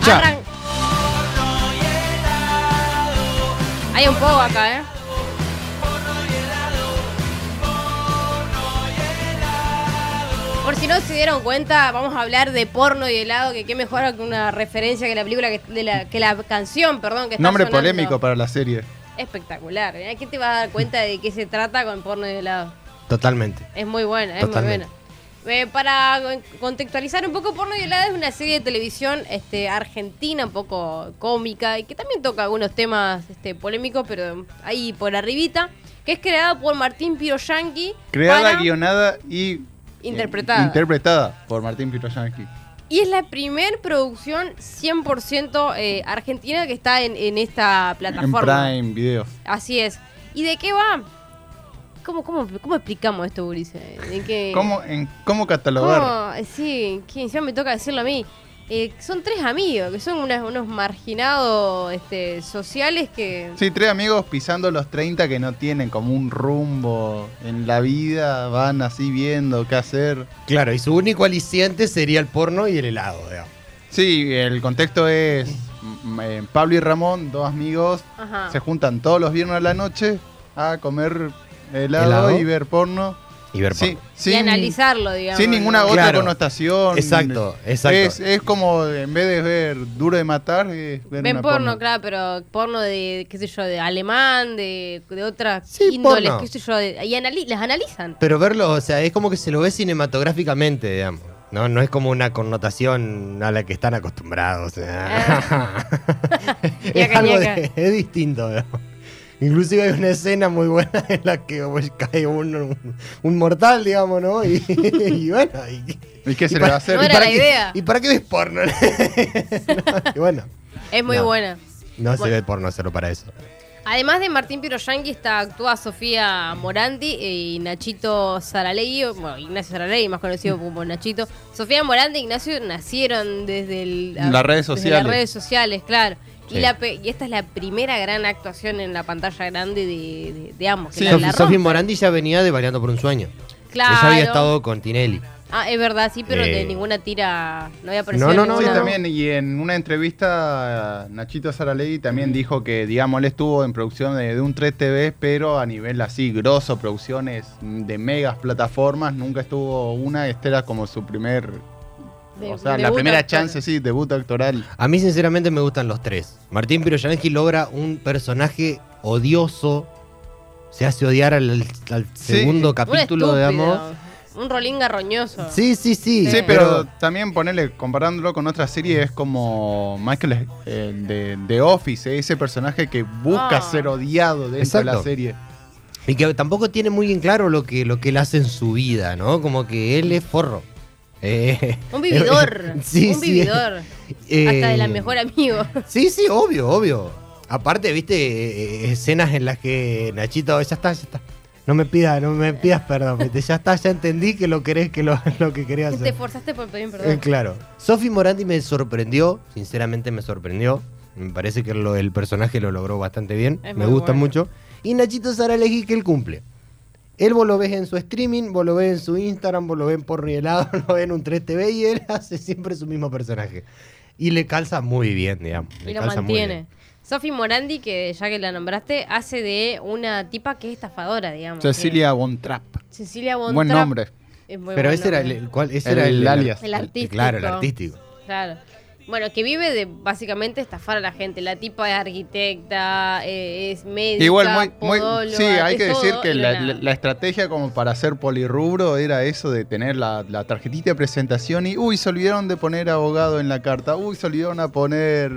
Escuchá. Arran- Hay un poco acá, ¿eh? Por si no se dieron cuenta, vamos a hablar de porno y helado, que qué mejor que una referencia que la película, que, de la, que la canción, perdón, que está Nombre sonando. polémico para la serie. Espectacular. ¿eh? ¿Quién te va a dar cuenta de qué se trata con porno y helado? Totalmente. Es muy buena, es Totalmente. muy buena. Eh, para contextualizar un poco, Porno y helado es una serie de televisión este, argentina, un poco cómica, y que también toca algunos temas este, polémicos, pero ahí por arribita, que es creada por Martín Piroyanqui. Creada, para- guionada y Interpretada. interpretada por Martín Piroyanqui. Y es la primer producción 100% eh, argentina que está en, en esta En plataforma. Prime Video. Así es. ¿Y de qué va? ¿Cómo, cómo, cómo explicamos esto, Ulises? ¿De qué? ¿Cómo, en, ¿Cómo catalogar? ¿Cómo? Eh, Sí, que encima me toca decirlo a mí. Eh, son tres amigos, que son unas- unos marginados este, sociales que... Sí, tres amigos pisando los 30 que no tienen como un rumbo en la vida, van así viendo qué hacer. Claro, y su único aliciente sería el porno y el helado, digamos. Sí, el contexto es mm, eh, Pablo y Ramón, dos amigos, Ajá. se juntan todos los viernes a la noche a comer helado, Helado. y ver porno. Y ver Sí, porno. y sin, analizarlo, digamos. sin ninguna ¿no? otra Claro. connotación. Exacto, exacto. Es, es como en vez de ver duro de matar, es ver Ven una porno, claro, pero porno de, qué sé yo, de alemán, de, de otras Sí, índoles, porno. qué sé yo, de- y anali- las analizan. Pero verlo, o sea, es como que se lo ve cinematográficamente, digamos. No, no es como una connotación a la que están acostumbrados. o sea. es algo de- es distinto, digamos. Inclusive hay una escena muy buena en la que pues, cae un, un- un mortal, digamos, ¿no? Y, y bueno, y, ¿Y qué se y le va a hacer? No ¿y era para la qué- idea. ¿Y para qué ves porno? No, y bueno, Es muy No. buena. no se ve porno solo para eso. Además de Martín Piroyanqui, está actúa Sofía Morandi y Nachito Saralegui, bueno, Ignacio Saralegui, más conocido como Nachito. Sofía Morandi y Ignacio nacieron desde el- Las redes desde sociales. las redes sociales, claro. Y, Sí. la pe- y esta es la primera gran actuación en la pantalla grande de, de- de ambos. Sí. la- Sofi. Morandi ya venía de Bailando por un Sueño. Claro. Ella había estado con Tinelli. Ah, es verdad, sí, pero Eh. de ninguna tira no había aparecido No, no, no, Sí, también, y en una entrevista, Nachito Saralegui también dijo que, digamos, él estuvo en producción de, de un 3 TV, pero a nivel así, grosso, producciones de megas plataformas, nunca estuvo una, este era como su primer, De- o sea, la primera actoral. chance, sí, debut actoral. A mí sinceramente me gustan los tres. Martín Piroyansky logra un personaje odioso. Se hace odiar al, al Sí. segundo Un capítulo, digamos. Un rolín garroñoso. Sí, sí, sí. Sí, pero también ponerle, comparándolo con otra serie, es como Michael eh, de, de Office, eh, ese personaje que busca Ah. ser odiado dentro de la Exacto. serie. Y que tampoco tiene muy en claro lo que, lo que él hace en su vida, ¿no? Como que él es forro. Eh, Un vividor. Sí, un vividor. eh, Hasta de la mejor amigo. Sí, sí, obvio, obvio. Aparte, viste, eh, escenas en las que Nachito, ya está, ya está. No me pidas, no me pidas perdón, viste, ya está, ya entendí que lo querés, que lo, lo que querías Te hacer. esforzaste por pedir Eh, perdón. claro. Sophie Morandi me sorprendió, sinceramente me sorprendió. Me parece que lo- el personaje lo logró bastante bien, Es me gusta bueno. mucho. Y Nachito Saralegui que él cumple. Él vos lo ves en su streaming, vos lo ves en su Instagram, vos lo ves y Helado, lo ves en un 3TV y él hace siempre su mismo personaje. Y le calza muy bien, digamos. le Y lo mantiene. Sophie Morandi, que ya que la nombraste, hace de una tipa que es estafadora, digamos. Cecilia Bontrap. Cecilia Von Buen nombre. es muy Pero buen ese era el, el- ¿cuál? Ese El era el, alias. El artístico. Claro, el artístico. Claro. Bueno, que vive de básicamente estafar a la gente. La tipa es arquitecta, eh, es médica, Igual, muy, muy, podóloga, sí, hay que decir que la, nada. la- la estrategia como para hacer polirrubro era eso de tener la, la tarjetita de presentación y, uy, se olvidaron de poner abogado en la carta, uy, se olvidaron a poner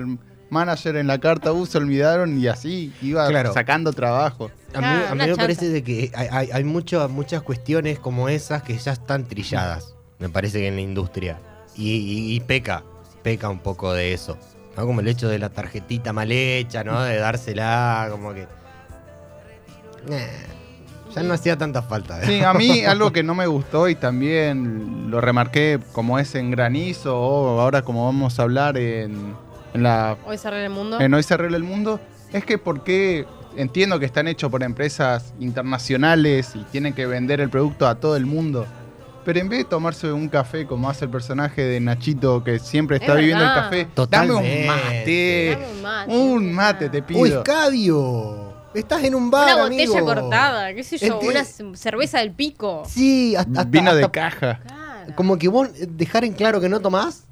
manager en la carta, uy, se olvidaron y así iba Claro. sacando trabajo. A mí, Ah, a mí una me chanta. parece de que hay, hay- hay mucho- muchas cuestiones como esas que ya están trilladas, me parece que en la industria. Y, y- y peca, peca un poco de eso. ¿no? Como el hecho de la tarjetita mal hecha, ¿no? De dársela, como que... Eh, ya no hacía tanta falta. ¿eh? Sí, a mí algo que no me gustó y también lo remarqué como es en granizo o ahora como vamos a hablar en, en la Hoy se arregla el mundo. en Hoy se arregla el mundo, es que porque entiendo que están hechos por empresas internacionales y tienen que vender el producto a todo el mundo, Pero en vez de tomarse un café como hace el personaje de Nachito que siempre está Es viviendo el café, Totalmente. dame un mate. Dame un mate, Un es mate, te pido. ¡Uy, escabio! Estás en un bar, Una botella amigo. cortada, qué sé yo, Ente- una cerveza del pico. Sí, hasta, hasta- Vino de hasta- caja. Claro. como que vos dejar en claro que no tomás,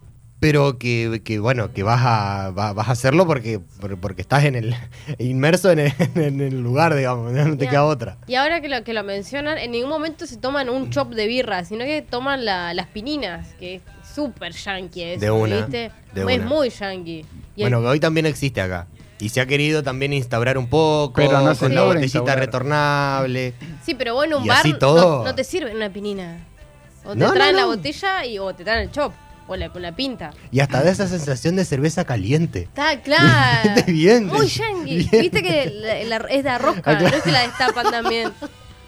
pero que, que, bueno, que vas a, va- vas a hacerlo porque, por- porque estás en el inmerso en el, en el lugar, digamos, no te queda otra. Y ahora que lo, que lo mencionan, en ningún momento se toman un chop de birra, sino que toman la- las pininas, que es súper yankee eso, De una, ¿viste? de es una. muy yankee. Y el- Bueno, que hoy también existe acá. Y se ha querido también instaurar un poco Pero no con la botellita instaurar. retornable. sí, pero vos en un y bar no- te sirven una pinina. O te No, no, traen la botella y, o te traen el chop, o la, con la pinta. Y hasta da esa sensación de cerveza caliente. Está claro. Viste bien, Muy bien. yankee. Viste que la- la- es de rosca, Ah, claro. no es que la destapan también.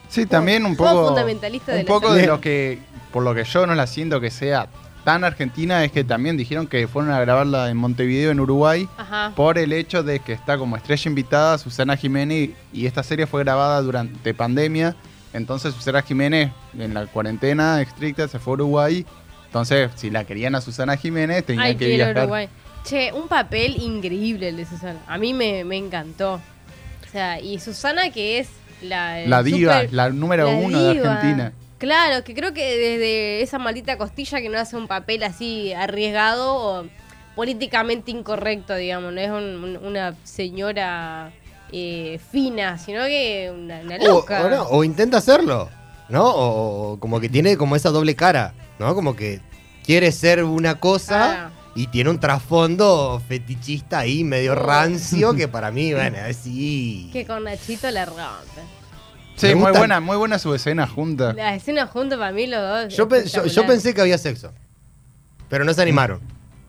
Sí, también un poco. fundamentalista de un la poco de lo que, por lo que yo no la siento que sea tan argentina, es que también dijeron que fueron a grabarla en Montevideo, en Uruguay, Ajá. por el hecho de que está como estrella invitada Susana Jiménez y esta serie fue grabada durante pandemia. Entonces Susana Jiménez en la cuarentena estricta se fue a Uruguay. Entonces, si la querían a Susana Jiménez, tenían Ay, que viajar. Uruguay. Che, un papel increíble el de Susana. A mí me, me encantó. O sea, y Susana que es la... La el diva, super- la número la uno de. Argentina. Claro, que creo que desde esa maldita costilla que no hace un papel así arriesgado o políticamente incorrecto, digamos. No es un- un- una señora eh, fina, sino que una, una O, loca. o no, o intenta hacerlo, ¿no? O, o como que tiene como esa doble cara, ¿no? Como que quiere ser una cosa Ah. y tiene un trasfondo fetichista ahí medio rancio que para mí, bueno, es sí. Que con Nachito la rompe. Sí, muy buena, muy buena su escena junta. La escena junto para mí los dos. Yo, pe- yo- yo espectacular. pensé que había sexo, pero no se animaron.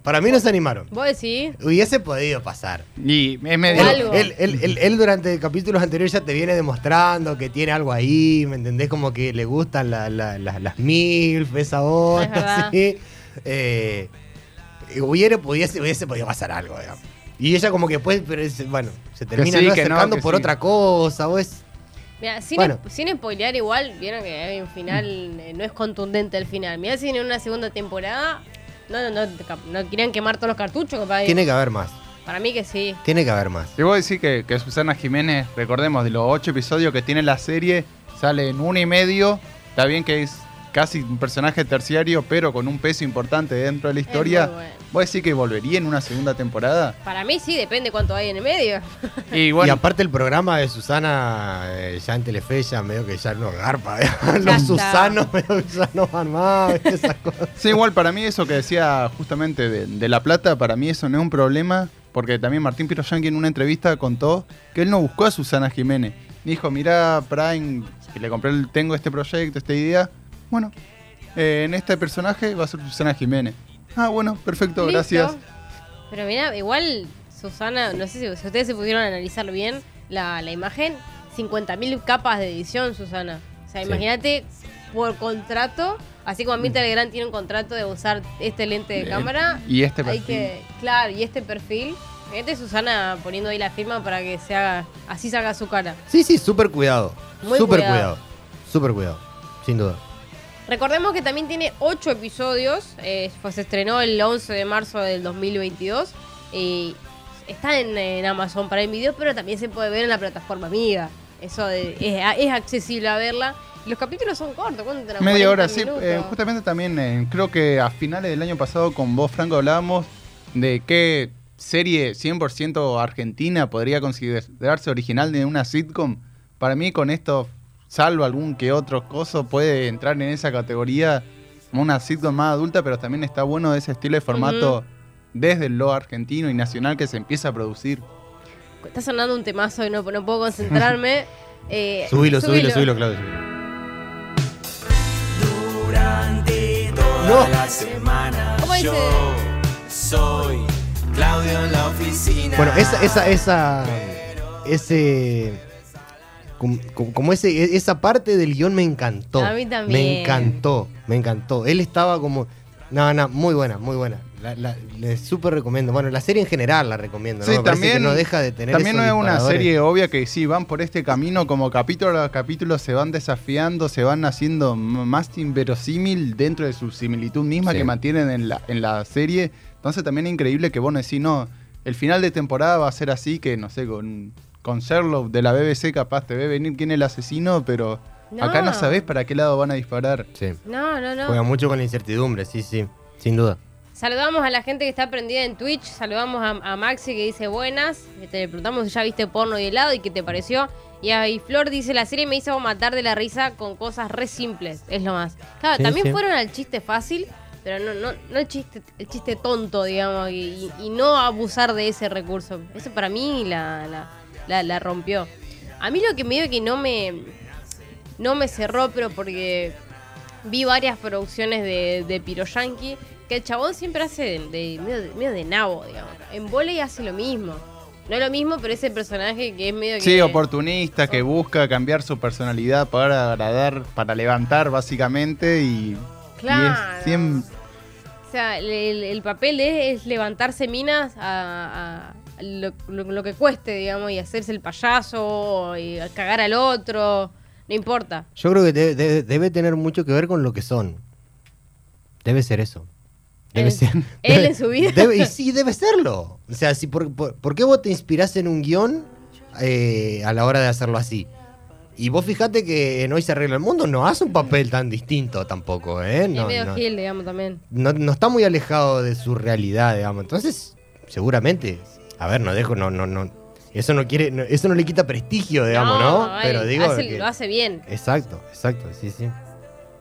Para mí no se animaron. ¿Vos decís? Hubiese podido pasar. Y es medio. Él, algo. él- él- él- él durante capítulos anteriores ya te viene demostrando que tiene algo ahí, ¿me entendés? Como que le gustan la- la- la- las MILF, esa Es onda, verdad. ¿sí? Eh, hubiera, pudiese, hubiese podido pasar algo, digamos. Y ella como que después, pero es- bueno, se termina sí, no que no, acercando por sí. otra cosa, es... Mira, sin, Bueno. sin spoilear igual, vieron que hay un final, eh, no es contundente el final. Mirá si en una segunda temporada no, no, no, no querían quemar todos los cartuchos, compadre. Tiene que haber más, Para mí que sí. tiene que haber más. Te voy a decir que, que Susana Jiménez, recordemos, de los ocho episodios que tiene la serie, sale en uno y medio. Está bien que es casi un personaje terciario, pero con un peso importante dentro de la historia. bueno. ¿Voy a decir que volvería en una segunda temporada? Para mí sí, depende cuánto hay en el medio. Y Y bueno, aparte el programa de Susana, eh, ya en Telefe, ya medio que ya no garpa. Ya Los. Susanos medio que ya no van más, esas cosas. sí, igual para mí eso que decía justamente de, de La Plata, para mí eso no es un problema, porque también Martín Piroyanqui en una entrevista contó que él no buscó a Susana Jiménez. Dijo, mira Prime, que le compré, el, tengo este proyecto, esta idea. Bueno, eh, en este personaje va a ser Susana Jiménez. Ah, bueno, perfecto, Listo. gracias. Pero mira, igual Susana, no sé si, si ustedes se pudieron analizar bien la, la imagen, 50.000 capas de edición, Susana. O sea, Sí. imagínate por contrato, así como Mirta Legrand tiene un contrato de usar este lente de Eh, cámara, y este hay perfil. que, claro, y este perfil. Fíjate Susana poniendo ahí la firma para que se haga, así salga su cara. Sí, sí, súper cuidado. Muy Súper cuidado. cuidado. Súper cuidado. Sin duda. Recordemos que también tiene 8 episodios, eh, pues se estrenó el 11 de marzo del 2022 y está en, en Amazon Prime Video, pero también se puede ver en la plataforma amiga. Eso de- es, es accesible a verla. Los capítulos son cortos, ¿cuánto? Media 40 hora, sí. eh, justamente también eh, creo que a finales del año pasado con vos, Franco, hablábamos de qué serie 100% argentina podría considerarse original de una sitcom. Para mí con esto, salvo algún que otro coso, puede entrar en esa categoría como una sitcom más adulta, pero también está bueno de ese estilo de formato desde lo argentino y nacional que se empieza a producir. Está sonando un temazo y no, no puedo concentrarme. Eh, Subilo, subilo, subilo, Claudio. subilo. Durante toda No. la semana ¿Cómo dice? yo soy Claudio en la oficina. Bueno, esa, esa, esa, ese, com- com- como ese, esa parte del guion me encantó. A mí también. Me encantó, me encantó. Él estaba como, No, no, muy buena, muy buena. La, la- les súper recomiendo. Bueno, la serie en general la recomiendo. ¿no? Sí, Me también- que no deja de tener También no es una serie obvia que sí, van por este camino, como capítulo a capítulo se van desafiando, se van haciendo más inverosímil dentro de su similitud misma Sí. que mantienen en la, en la serie. Entonces también es increíble que vos no decís, no, el final de temporada va a ser así, que no sé, con, con Sherlock de la BBC capaz te ve venir quién es el asesino, pero acá no No. sabés para qué lado van a disparar. Sí. No, no, no. Juega mucho con la incertidumbre, sí, sí. Sin duda. Saludamos a la gente que está prendida en Twitch. Saludamos a, a Maxi que dice buenas. Te le preguntamos si ya viste porno y helado y qué te pareció. Y ahí Flor dice, la serie me hizo matar de la risa con cosas re simples. Es lo más. Claro, Sí, también sí. fueron al chiste fácil, pero no, no, no el chiste, el chiste tonto, digamos, y, y- y no abusar de ese recurso. Eso para mí la, la, la- la rompió. A mí lo que me dio que no me, no me cerró, pero porque vi varias producciones de, de Piro Yankee, que el chabón siempre hace de, de- medio, de, medio de nabo, digamos. En volei hace lo mismo. No es lo mismo, pero ese personaje que es medio Sí, oportunista, que busca cambiar su personalidad para agradar, para levantar básicamente y... Claro. Y es siem- O sea, el, el- el papel es, es levantarse minas a lo, lo- lo que cueste, digamos, y hacerse el payaso, y cagar al otro, no importa. Yo creo que debe, tener mucho que ver con lo que son. Debe ser eso. Debe Él- ser. él debe- en su vida. debe- y sí, debe serlo. O sea, si por, por- ¿por qué vos te inspirás en un guion eh, a la hora de hacerlo así? Y vos fijate que en Hoy se arregla el mundo no hace un papel tan distinto tampoco, ¿eh? es No, medio no, gil, digamos, también. no- no está muy alejado de su realidad, digamos. Entonces, seguramente, a ver, no dejo, no, no, no. Eso no quiere, no- eso no le quita prestigio, digamos, ¿no? ay, Pero digo. hace- que- lo hace bien. Exacto, exacto, sí, sí.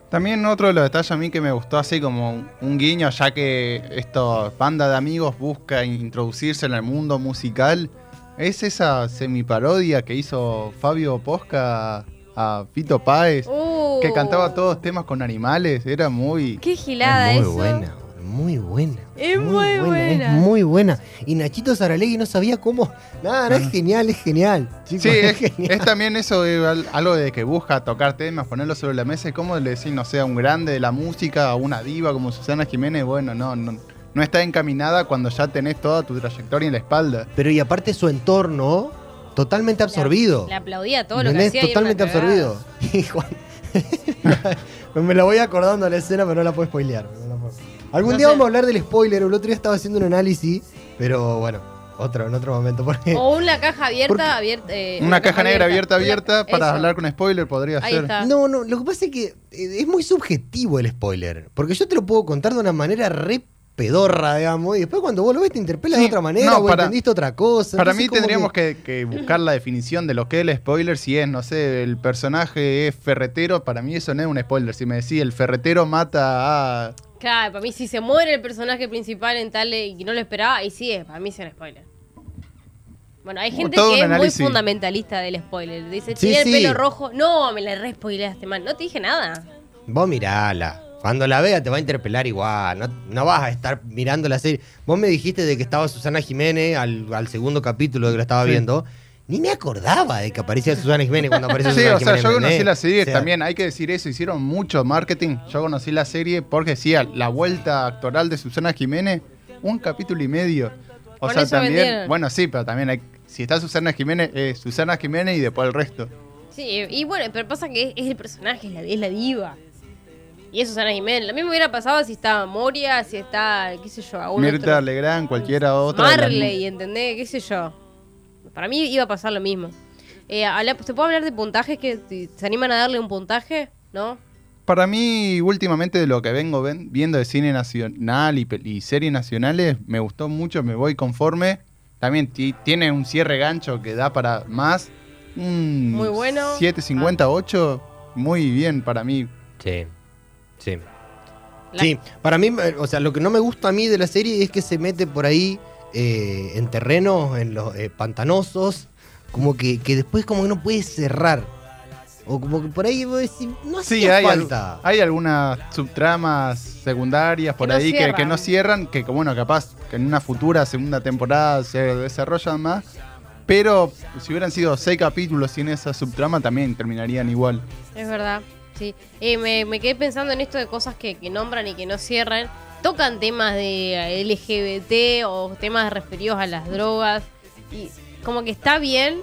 También otro de los detalles a mí que me gustó así como un- un guiño, ya que esta banda de amigos busca introducirse en el mundo musical, es esa semiparodia que hizo Fabio Posca a Fito Páez, Uh, que cantaba todos temas con animales, era muy... Qué gilada es muy eso. buena, muy buena. Es muy buena. Es muy buena. Y Nachito Saralegui no sabía cómo. Nada, no, es genial, es genial. chicos, Sí, es, genial. es también eso, eh, al- algo de que busca tocar temas, ponerlo sobre la mesa, y cómo le decís, no sé, a un grande de la música, a una diva como Susana Jiménez, bueno, no, no, no está encaminada cuando ya tenés toda tu trayectoria en la espalda. Pero y aparte su entorno, totalmente absorbido. Le aplaudía todo lo que hacía. Totalmente absorbido. Y Juan- me la voy acordando a la escena, pero no la puedo spoilear. no la puedo. Algún No día sé. vamos a hablar del spoiler. El otro día estaba haciendo un análisis, pero bueno, otro, en otro momento. Porque O una caja abierta, Porque- abierta. eh, Una caja negra abierta, abierta, para eso. hablar con spoiler podría Ahí ser. está. No, no, lo que pasa es que eh, es muy subjetivo el spoiler. Porque yo te lo puedo contar de una manera re pedorra, digamos, y después cuando vos lo ves te interpela de otra manera no, para- entendiste otra cosa. Para Entonces, mí tendríamos que... que buscar la definición de lo que es el spoiler. Si es, no sé, el personaje es ferretero, para mí eso no es un spoiler. Si me decís el ferretero mata a... Claro, para mí si se muere el personaje principal en tal y no lo esperaba, ahí sí es, para mí es un spoiler. Bueno, hay gente todo que es muy fundamentalista del spoiler. Dice, Sí, tiene el pelo rojo. No, me la re spoileaste mal. No te dije nada. Vos mirala. Cuando la vea te va a interpelar igual. No, no vas a estar mirando la serie. Vos me dijiste de que estaba Susana Jiménez al, al segundo capítulo de que la estaba Sí. viendo. Ni me acordaba de que aparecía Susana Jiménez cuando apareció Sí, Susana o sea, Jiménez. yo conocí la serie O sea, también, hay que decir eso, hicieron mucho marketing. Yo conocí la serie porque decía la vuelta actoral de Susana Jiménez, un capítulo y medio. O sea, también, vendieron. bueno, sí, pero también hay, si está Susana Jiménez, eh, Susana Jiménez y después el resto. Sí, y bueno, pero pasa que es, es el personaje, es la, es la diva. Y eso Susana Jiménez. Lo mismo hubiera pasado si estaba Moria, si está, qué sé yo, algún Mirta otro- Legrand, cualquiera otra. de las- Marley, ¿entendés? ¿Qué sé yo? Para mí iba a pasar lo mismo. Eh, habla- ¿Se puede hablar de puntajes? que si ¿Se animan a darle un puntaje? ¿No? Para mí, últimamente de lo que vengo ven- viendo de cine nacional y, series nacionales, me gustó mucho, me voy conforme. También ti- tiene un cierre gancho que da para más. Un Muy bueno. 7.58, muy bien para mí. Sí. Sí. La- Sí, para mí, eh, o sea, lo que no me gusta a mí de la serie es que se mete por ahí eh, en terrenos, en los eh, pantanosos, como que, que después como que no puede cerrar. O como que por ahí vos decís, no Sí, hacía hay, al- falta. hay algunas subtramas secundarias por Que no ahí que, que no cierran, que bueno, capaz que en una futura segunda temporada se desarrollan más. Pero si hubieran sido seis capítulos sin esa subtrama, también terminarían igual. Es verdad, sí. Eh, me, me quedé pensando en esto de cosas que, que nombran y que no cierran. tocan temas de LGBT o temas referidos a las drogas. Y como que está bien,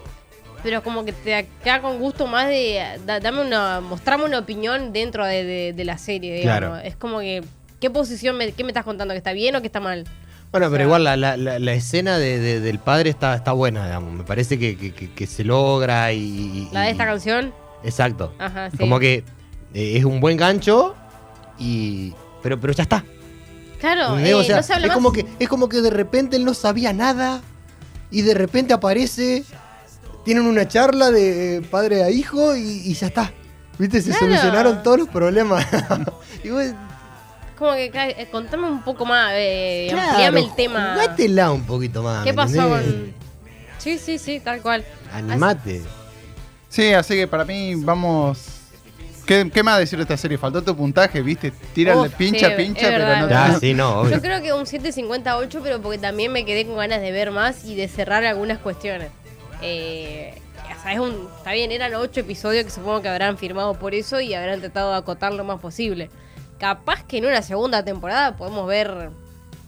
pero como que te queda con gusto más de da- dame una, mostrame una opinión dentro de, de- de la serie, digamos. Claro. Es como que, ¿qué posición, me, qué me estás contando? ¿Que está bien o que está mal? Bueno, O pero sea- igual la, la- la- la escena de- de- del padre está, está buena, digamos. Me parece que, que- que- que se logra y. La de y- esta canción, Exacto. ajá, sí. Como que eh, es un buen gancho y. Pero, pero ya está. Claro, eh, O sea, no se habla es más. como que es como que de repente él no sabía nada y de repente aparece, tienen una charla de padre a hijo y, y ya está. ¿Viste? Se Claro. solucionaron todos los problemas. y vos, Como que eh, contame un poco más, eh, claro, ampliame el tema. jugátela un poquito más. ¿Qué ¿me pasó con.? Sí, sí, sí, tal cual. Animate. Sí, así que para mí vamos. ¿Qué, qué más decir de esta serie? Faltó tu puntaje, ¿viste? Tírale, Uf, pincha, sí, pincha, es pero verdad, no te- Ah, sí, no, obvio. Yo creo que un 7.58, pero porque también me quedé con ganas de ver más y de cerrar algunas cuestiones. Eh, o sea, es un, está bien, eran ocho episodios que supongo que habrán firmado por eso y habrán tratado de acotar lo más posible. Capaz que en una segunda temporada podemos ver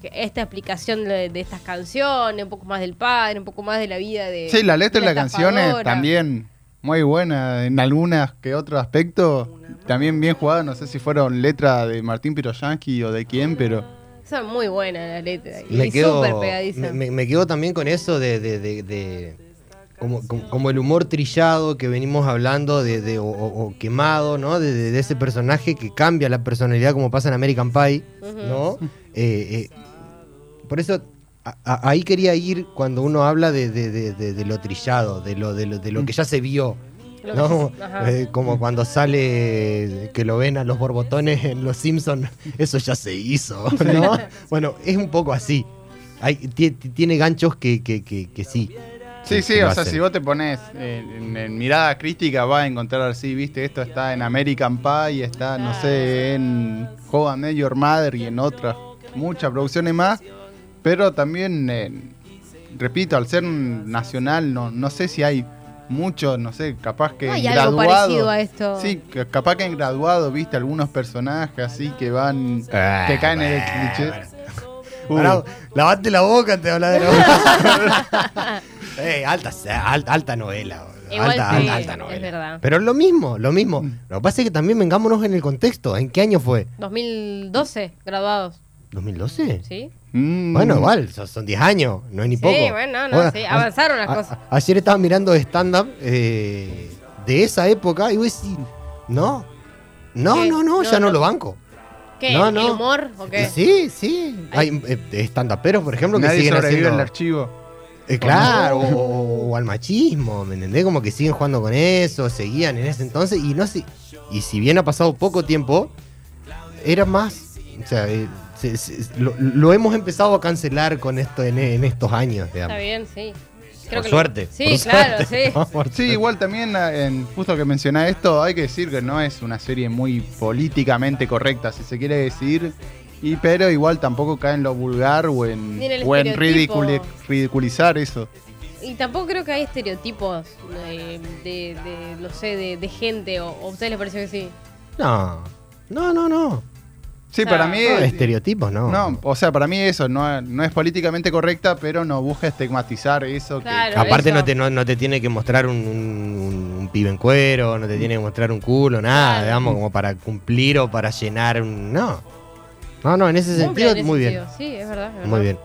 que esta explicación de, de estas canciones, un poco más del padre, un poco más de la vida de. Sí, la letra de de las canciones también muy buena en algunas que otro aspecto. También bien jugada, no sé si fueron letras de Martín Piroyansky o de quién, pero Son muy buenas las letras. me y quedo, súper pegadizas. me, me- quedo también con eso de, de- de- de- como, como- como el humor trillado que venimos hablando de, de- o, o- quemado, ¿no? De, de- de ese personaje que cambia la personalidad como pasa en American Pie, ¿no? Eh, eh, por eso a- a- ahí quería ir cuando uno habla de, de- de- de- de lo trillado, de lo, de lo, de lo que ya se vio. ¿no? Eh, como cuando sale que lo ven a los borbotones en Los Simpsons, eso ya se hizo, ¿no? bueno, es un poco así. Hay, ti- ti- tiene ganchos que, que, que, que sí. Sí, que sí, o sea, si vos te pones en, en- en mirada crítica, vas a encontrar así, viste, esto está en American Pie, está, no sé, en How I Met Your Mother y en otras muchas producciones más, pero también, eh, repito, al ser nacional, no, no sé si hay mucho, no sé, capaz que No hay en algo graduado. parecido a esto. Sí, que capaz que en graduado, viste, algunos personajes así que van, Ah, que caen en el bueno, cliché. Uh. Pará, lavate la boca antes de hablar de la boca. Eh, alta, alta, alta novela. Igual alta, sí, alta, alta es novela. verdad. Pero lo mismo, lo mismo. Lo que pasa es que también vengámonos en el contexto. ¿En qué año fue? 2012, graduados, ¿2012? ¿sí? Mm. Bueno, igual, son- son 10 años, no es ni Sí, poco. bueno, no, sí, a- avanzaron las a- cosas. a- ayer estaba mirando stand-up eh, de esa época y voy a decir, no, no, ¿Qué? no, no, ya no, no. lo banco. ¿Qué? No, ¿El no. humor o qué? Sí, sí. Hay eh, stand-uperos, por ejemplo, que Nadie siguen sobrevive haciendo... al archivo. Eh, claro, o, o- o al machismo, ¿me entendés? Como que siguen jugando con eso, seguían en ese entonces y no sé. Y si bien ha pasado poco tiempo, era más. O sea, eh, se- se- lo, lo hemos empezado a cancelar con esto en, en estos años, digamos. Está bien, sí. Por que lo- suerte. Sí, por claro, suerte, sí. ¿no? Por Sí, igual también, eh, en, justo que mencionás esto, hay que decir que no es una serie muy políticamente correcta, si se quiere decir, y pero igual tampoco cae en lo vulgar o en, o en ridiculi- ridiculizar eso. Y tampoco creo que hay estereotipos de, de, no sé, de, de gente, o, o a ustedes les pareció que sí. No, no, no, no. Sí, O sea, para mí... No, estereotipos, no. no, o sea, para mí eso no, no es políticamente correcta, pero no busca estigmatizar eso. que- Claro. Aparte eso. no te, no, no te tiene que mostrar un, un- un pibe en cuero, no te tiene que mostrar un culo, nada, Claro. digamos, como para cumplir o para llenar un... No. No, no, en ese Cumple sentido, en ese muy bien. sentido. Sí, es verdad, es verdad. Muy bien.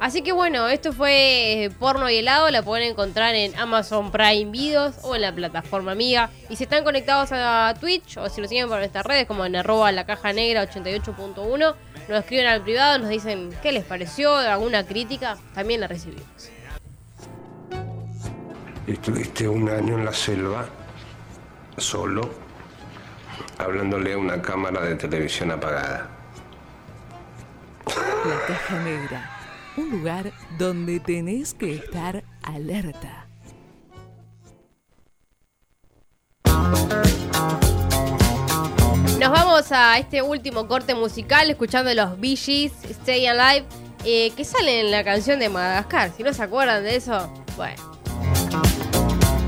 Así que bueno, esto fue eh, Porno y Helado, la pueden encontrar en Amazon Prime Videos o en la plataforma amiga. Y si están conectados a Twitch o si nos siguen por nuestras redes como en arroba la caja negra 88.1, nos escriben al privado, nos dicen qué les pareció, alguna crítica, también la recibimos. Estuviste un año en la selva, solo, hablándole a una cámara de televisión apagada. La Caja Negra, un lugar donde tenés que estar alerta. Nos vamos a este último corte musical escuchando los Bee Gees, Stay Alive, eh, que sale en la canción de Madagascar. Si no se acuerdan de eso, bueno.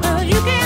Well, you can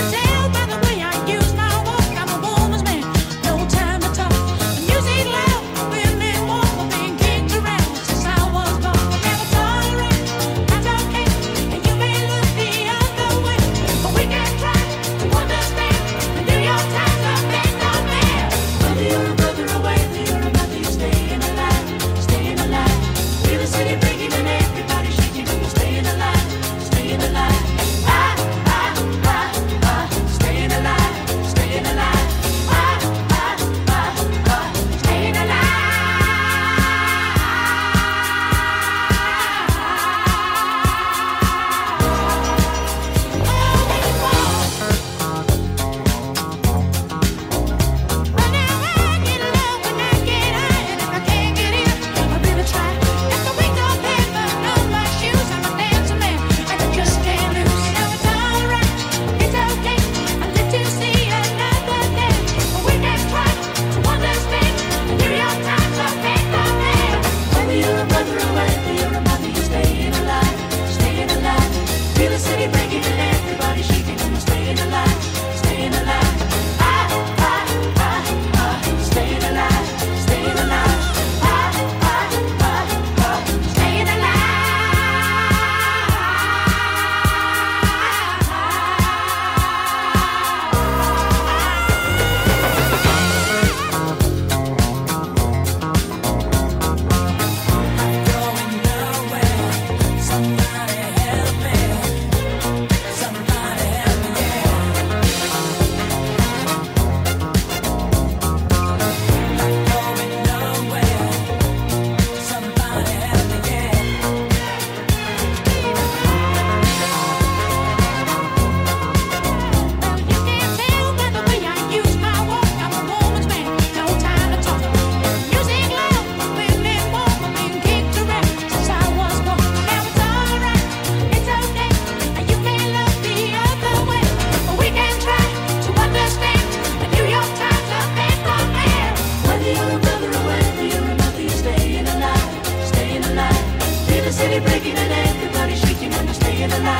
Everybody breaking and everybody's shaking and they're staying alive.